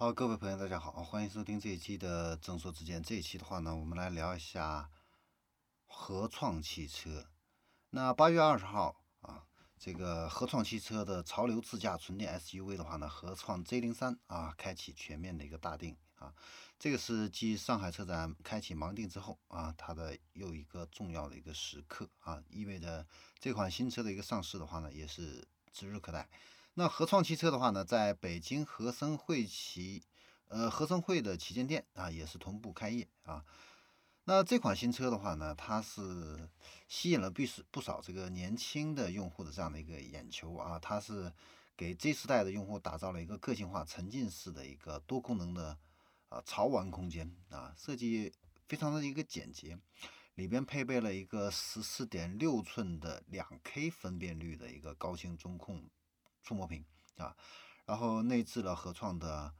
好，各位朋友，大家好，欢迎收听这一期的正说之见。这一期的话呢，我们来聊一下合创汽车。那八月二十号啊，这个合创汽车的潮流自驾纯电 SUV 的话呢，合创 Z 零三啊，开启全面的一个大定啊。这个是继上海车展开启盲定之后啊，它的又一个重要的一个时刻啊，意味着这款新车的一个上市的话呢，也是指日可待。那合创汽车的话呢，在北京合生汇旗，呃，合生汇的旗舰店啊，也是同步开业啊。那这款新车的话呢，它是吸引了不是不少这个年轻的用户的这样的一个眼球啊。它是给 Z 时代的用户打造了一个个性化、沉浸式的一个多功能的啊潮玩空间啊，设计非常的一个简洁，里边配备了一个十四点六寸的两 K 分辨率的一个高清中控。触摸屏啊，然后内置了合创的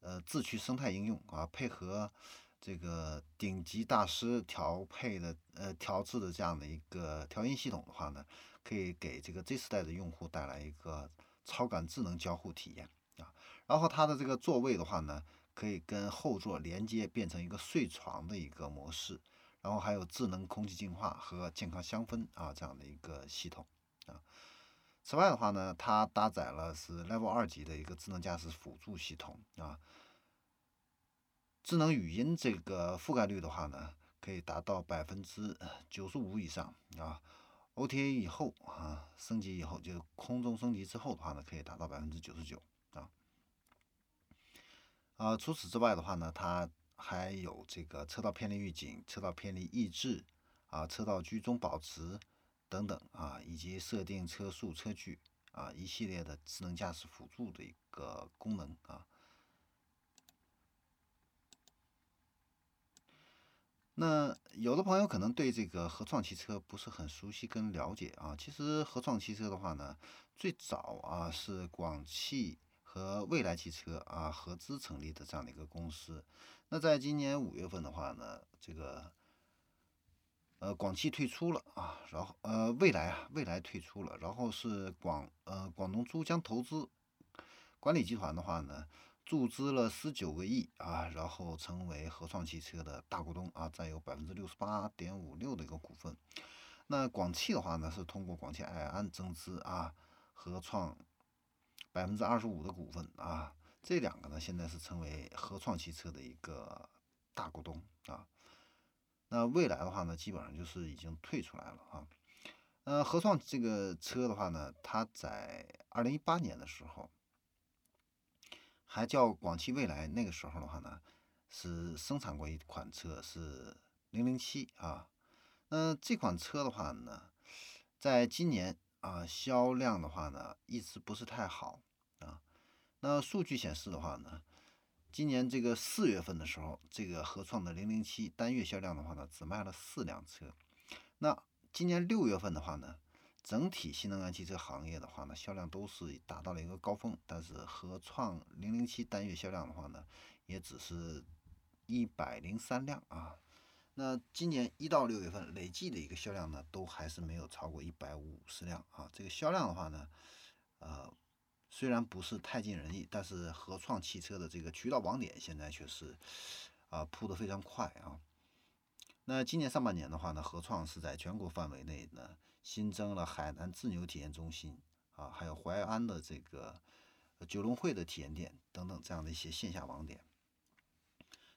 呃自驱生态应用啊，配合这个顶级大师调配的呃调制的这样的一个调音系统的话呢，可以给这个 Z 时代的用户带来一个超感智能交互体验啊。然后它的这个座位的话呢，可以跟后座连接变成一个睡床的一个模式，然后还有智能空气净化和健康香氛啊这样的一个系统啊。此外的话呢，它搭载了是 Level 二级的一个智能驾驶辅助系统啊，智能语音这个覆盖率的话呢，可以达到百分之九十五以上啊。OTA 以后啊，升级以后就空中升级之后的话呢，可以达到百分之九十九啊。啊，除此之外的话呢，它还有这个车道偏离预警、车道偏离抑制啊、车道居中保持。等等啊，以及设定车速、车距啊，一系列的智能驾驶辅助的一个功能啊。那有的朋友可能对这个合创汽车不是很熟悉跟了解啊。其实合创汽车的话呢，最早啊是广汽和蔚来汽车啊合资成立的这样的一个公司。那在今年五月份的话呢，这个。呃，广汽退出了啊，然后呃，未来啊，未来退出了，然后是广呃广东珠江投资管理集团的话呢，注资了十九个亿啊，然后成为合创汽车的大股东啊，占有百分之六十八点五六的一个股份。那广汽的话呢，是通过广汽埃安增资啊，合创百分之二十五的股份啊，这两个呢，现在是成为合创汽车的一个大股东啊。那未来的话呢，基本上就是已经退出来了啊。呃，合创这个车的话呢，它在二零一八年的时候还叫广汽未来，那个时候的话呢，是生产过一款车是零零七啊。那这款车的话呢，在今年啊销量的话呢，一直不是太好啊。那数据显示的话呢。今年这个四月份的时候，这个合创的零零七单月销量的话呢，只卖了四辆车。那今年六月份的话呢，整体新能源汽车行业的话呢，销量都是达到了一个高峰，但是合创零零七单月销量的话呢，也只是一百零三辆啊。那今年一到六月份累计的一个销量呢，都还是没有超过一百五十辆啊。这个销量的话呢，呃。虽然不是太尽人意，但是合创汽车的这个渠道网点现在却是啊铺得非常快啊。那今年上半年的话呢，合创是在全国范围内呢新增了海南自牛体验中心啊，还有淮安的这个九龙汇的体验店等等这样的一些线下网点。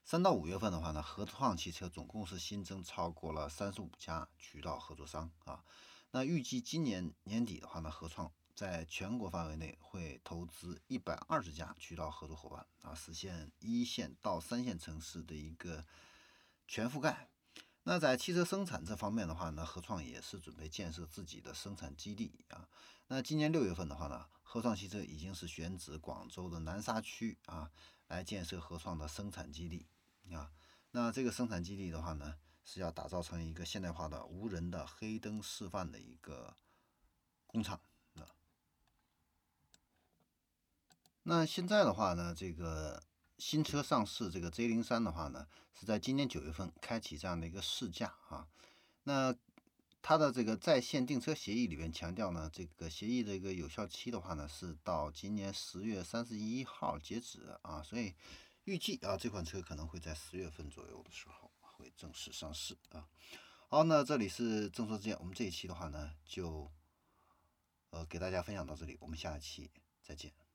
三到五月份的话呢，合创汽车总共是新增超过了三十五家渠道合作商啊。那预计今年年底的话呢，合创。在全国范围内会投资一百二十家渠道合作伙伴啊，实现一线到三线城市的一个全覆盖。那在汽车生产这方面的话呢，合创也是准备建设自己的生产基地啊。那今年六月份的话呢，合创汽车已经是选址广州的南沙区啊，来建设合创的生产基地啊。那这个生产基地的话呢，是要打造成一个现代化的无人的黑灯示范的一个工厂。那现在的话呢，这个新车上市，这个 Z 零三的话呢，是在今年九月份开启这样的一个试驾啊。那它的这个在线订车协议里面强调呢，这个协议的一个有效期的话呢，是到今年十月三十一号截止啊，所以预计啊这款车可能会在十月份左右的时候会正式上市啊。好，那这里是正说之见，我们这一期的话呢，就呃给大家分享到这里，我们下期再见。